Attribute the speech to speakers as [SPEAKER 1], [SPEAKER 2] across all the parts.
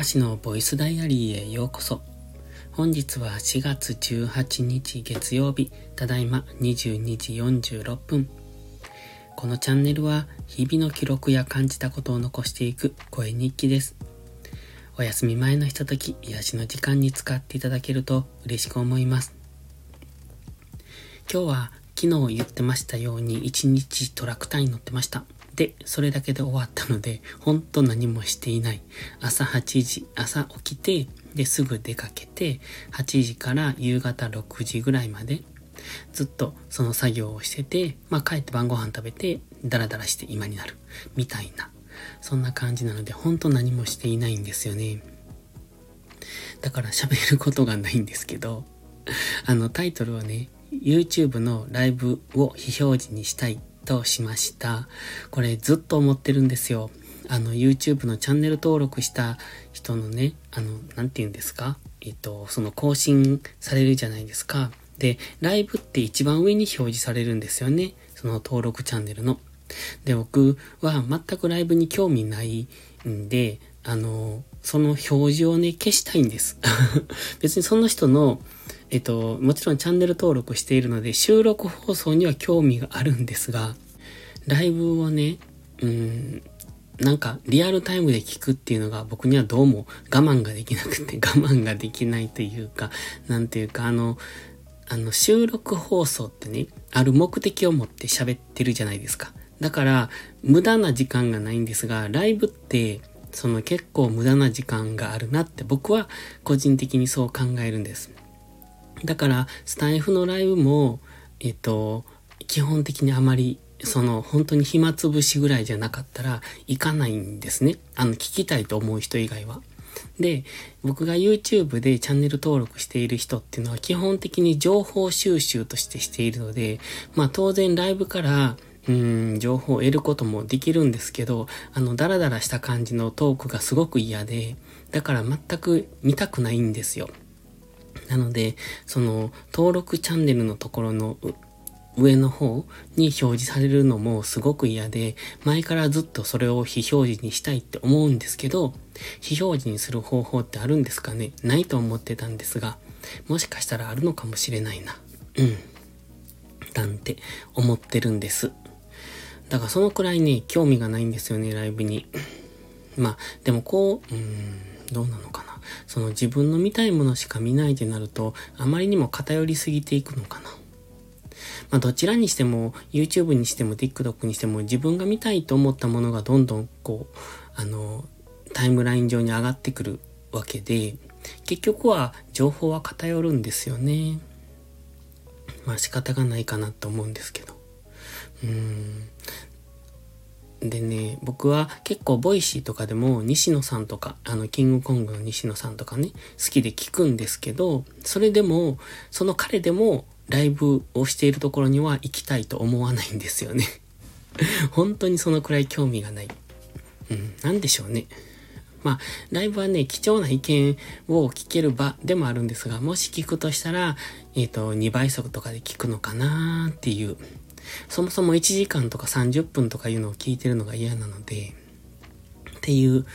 [SPEAKER 1] かしのボイスダイアリーへようこそ。本日は4月18日月曜日、ただいま22時46分。このチャンネルは日々の記録や感じたことを残していく声日記です。お休み前のひととき、癒しの時間に使っていただけると嬉しく思います。今日は昨日言ってましたように1日トラクターに乗ってました。で、それだけで終わったので、ほんと何もしていない。朝8時、朝起きて、で、すぐ出かけて、8時から夕方6時ぐらいまで、ずっとその作業をしてて、まあ帰って晩ご飯食べて、ダラダラして今になる。みたいな。そんな感じなので、ほんと何もしていないんですよね。だから喋ることがないんですけど、あのタイトルはね、YouTube のライブを非表示にしたいとしました。これずっと思ってるんですよ。あの、YouTube のチャンネル登録した人のね、あの、なんて言うんですか？えっと、その更新されるじゃないですか。で、ライブって一番上に表示されるんですよね。その登録チャンネルの。で、僕は全くライブに興味ないんで、あの、その表示をね、消したいんです。別にその人のえっと、もちろんチャンネル登録しているので、収録放送には興味があるんですが、ライブをね、うん、なんかリアルタイムで聞くっていうのが僕にはどうも我慢ができなくて、我慢ができないというか、なんていうか、あの、あの、収録放送ってね、ある目的を持って喋ってるじゃないですか。だから、無駄な時間がないんですが、ライブって、その結構無駄な時間があるなって僕は個人的にそう考えるんです。だから、スタイフのライブも、えっと、基本的にあまり、その、本当に暇つぶしぐらいじゃなかったら、行かないんですね。あの、聞きたいと思う人以外は。で、僕が YouTube でチャンネル登録している人っていうのは基本的に情報収集としてしているので、まあ当然ライブからうん、情報を得ることもできるんですけど、あの、ダラダラした感じのトークがすごく嫌で、だから全く見たくないんですよ。なので、その、登録チャンネルのところの上の方に表示されるのもすごく嫌で、前からずっとそれを非表示にしたいって思うんですけど、非表示にする方法ってあるんですかね？ないと思ってたんですが、もしかしたらあるのかもしれないな。うん。なんて思ってるんです。だからそのくらいね、興味がないんですよね、ライブに。まあ、でもこう、うーん、どうなのかな。その自分の見たいものしか見ないってなると、あまりにも偏りすぎていくのかな。まあ、どちらにしても、YouTube にしても TikTok にしても、自分が見たいと思ったものがどんどん、こう、あの、タイムライン上に上がってくるわけで、結局は情報は偏るんですよね。まあ仕方がないかなと思うんですけど。うーん。でね、僕は結構 Voicy とかでも西野さんとか、あの、キングコングの西野さんとかね、好きで聞くんですけど、それでも、その彼でもライブをしているところには行きたいと思わないんですよね。本当にそのくらい興味がない。うん、なんでしょうね。まあ、ライブはね、貴重な意見を聞ける場でもあるんですが、もし聞くとしたら、えっ、ー、と、2倍速とかで聞くのかなっていうそもそも1時間とか30分とかいうのを聞いてるのが嫌なので、っていう、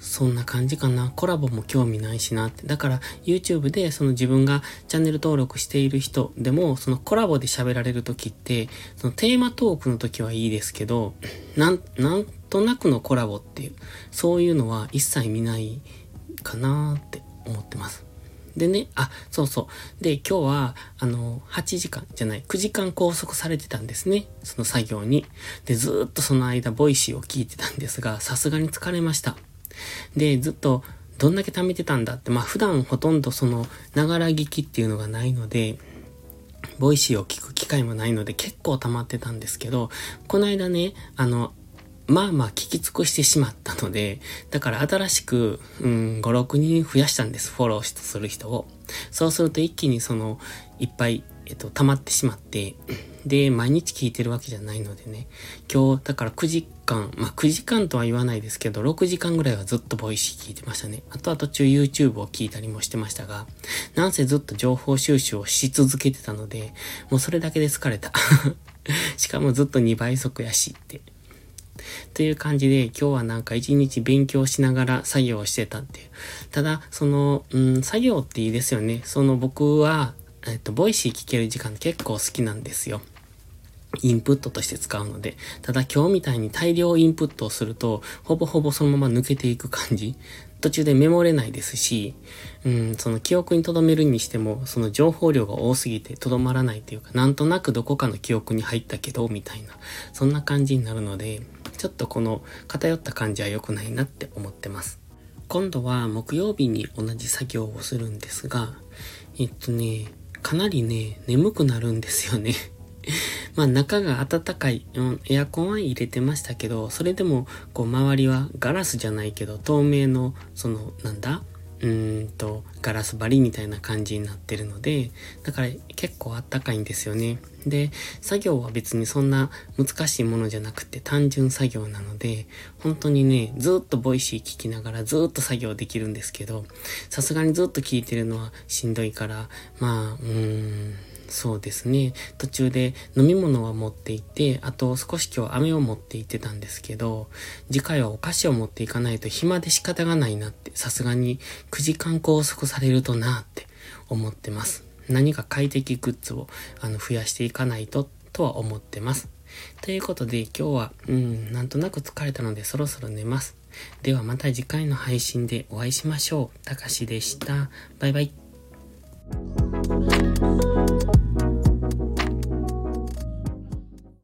[SPEAKER 1] そんな感じかな。コラボも興味ないしなって。だから YouTube でその自分がチャンネル登録している人でも、そのコラボで喋られる時って、そのテーマトークの時はいいですけど、なん、なんとなくのコラボっていう、そういうのは一切見ないかなって思ってます。でね、あ、そうそう。で、今日は、あの、8時間じゃない、9時間拘束されてたんですね。その作業に。で、ずっとその間、 Voicy を聞いてたんですが、さすがに疲れました。で、ずっと、どんだけ貯めてたんだって、まあ普段ほとんどその、ながら聞きっていうのがないので、 Voicy を聞く機会もないので結構溜まってたんですけど、この間ね、あの、まあまあ聞き尽くしてしまったので、だから新しく、うん、5、6人増やしたんです。フォローする人を。そうすると一気にその、いっぱい、えっと、溜まってしまって、で、毎日聞いてるわけじゃないのでね、今日、だから9時間、まあ9時間とは言わないですけど、6時間ぐらいはずっと Voicy 聞いてましたね。あとは途中 YouTube を聞いたりもしてましたが、なんせずっと情報収集をし続けてたので、もうそれだけで疲れた。しかもずっと2倍速やしって。という感じで今日はなんか一日勉強しながら作業をしてたっていう。ただ、その、うん、作業っていいですよね。その僕は、えっと、 Voicy 聞ける時間結構好きなんですよ。インプットとして使うので。ただ今日みたいに大量インプットをすると、ほぼほぼそのまま抜けていく感じ。途中でメモれないですし、うん、その記憶に留めるにしても、その情報量が多すぎて留まらないというか、なんとなくどこかの記憶に入ったけど、みたいな、そんな感じになるので、ちょっとこの偏った感じは良くないなって思ってます。今度は木曜日に同じ作業をするんですが、えっとね、かなりね、眠くなるんですよね。まあ中が暖かい、うん、エアコンは入れてましたけど、それでもこう周りはガラスじゃないけど透明のそのなんだ？うーんとガラス張りみたいな感じになってるので、だから結構あったかいんですよね。で、作業は別にそんな難しいものじゃなくて単純作業なので、本当にね、ずっと Voicy 聞きながらずっと作業できるんですけど、さすがにずっと聞いてるのはしんどいから、まあ、うーん、そうですね。途中で飲み物は持って行って、あと少し今日飴を持って行ってたんですけど、次回はお菓子を持っていかないと暇で仕方がないなって、さすがに9時間拘束されるとなって思ってます。何か快適グッズをあの増やしていかないととは思ってます。ということで今日は、うん、なんとなく疲れたのでそろそろ寝ます。ではまた次回の配信でお会いしましょう。たかしでした。バイバイ。